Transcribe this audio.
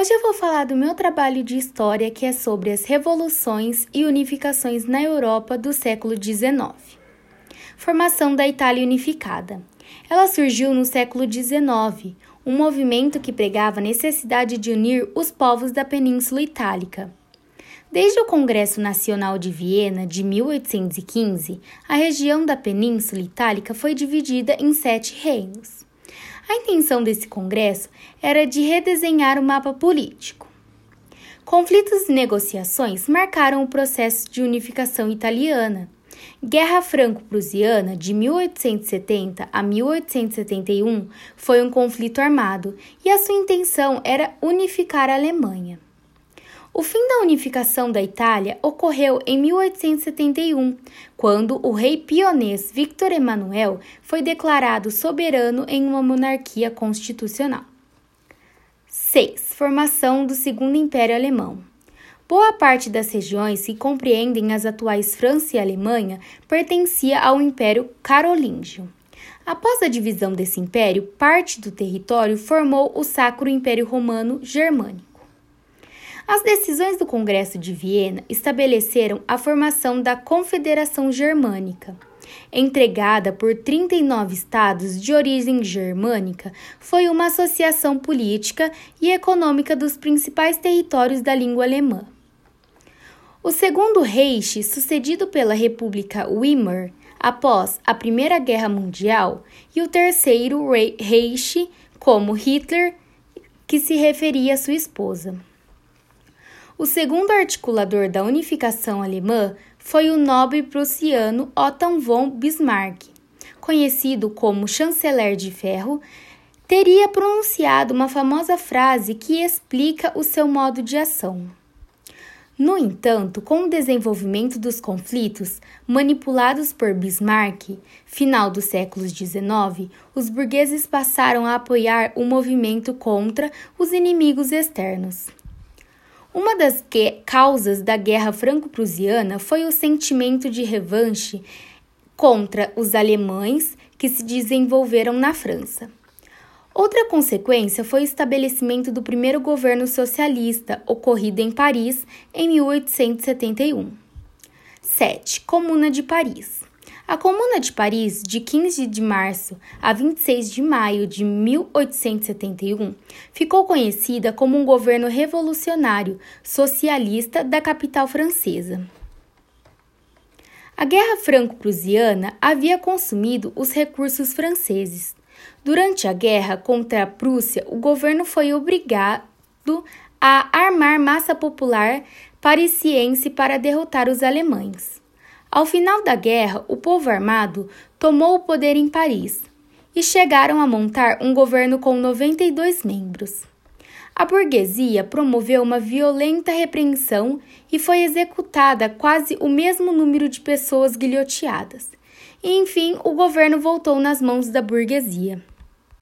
Hoje eu vou falar do meu trabalho de história que é sobre as revoluções e unificações na Europa do século XIX. Formação da Itália Unificada. Ela surgiu no século XIX, um movimento que pregava a necessidade de unir os povos da Península Itálica. Desde o Congresso Nacional de Viena de 1815, a região da Península Itálica foi dividida em sete reinos. A intenção desse congresso era de redesenhar o mapa político. Conflitos e negociações marcaram o processo de unificação italiana. Guerra Franco-Prussiana de 1870 a 1871 foi um conflito armado e a sua intenção era unificar a Alemanha. O fim da unificação da Itália ocorreu em 1871, quando o rei pionês Victor Emanuel foi declarado soberano em uma monarquia constitucional. 6. Formação do Segundo Império Alemão. Boa parte das regiões que compreendem as atuais França e Alemanha pertencia ao Império Carolíngio. Após a divisão desse império, parte do território formou o Sacro Império Romano Germânico. As decisões do Congresso de Viena estabeleceram a formação da Confederação Germânica. Entregada por 39 estados de origem germânica, foi uma associação política e econômica dos principais territórios da língua alemã. O segundo Reich, sucedido pela República Weimar após a Primeira Guerra Mundial, e o terceiro Reich, como Hitler, que se referia à sua esposa. O segundo articulador da unificação alemã foi o nobre prussiano Otto von Bismarck, conhecido como chanceler de ferro, teria pronunciado uma famosa frase que explica o seu modo de ação. No entanto, com o desenvolvimento dos conflitos manipulados por Bismarck, final dos séculos XIX, os burgueses passaram a apoiar o movimento contra os inimigos externos. Uma das causas da Guerra Franco-Prussiana foi o sentimento de revanche contra os alemães que se desenvolveram na França. Outra consequência foi o estabelecimento do primeiro governo socialista, ocorrido em Paris em 1871. 7. Comuna de Paris. A Comuna de Paris, de 15 de março a 26 de maio de 1871, ficou conhecida como um governo revolucionário socialista da capital francesa. A Guerra Franco-Prussiana havia consumido os recursos franceses. Durante a guerra contra a Prússia, o governo foi obrigado a armar massa popular parisiense para derrotar os alemães. Ao final da guerra, o povo armado tomou o poder em Paris e chegaram a montar um governo com 92 membros. A burguesia promoveu uma violenta repreensão e foi executada quase o mesmo número de pessoas guilhoteadas. E, enfim, o governo voltou nas mãos da burguesia.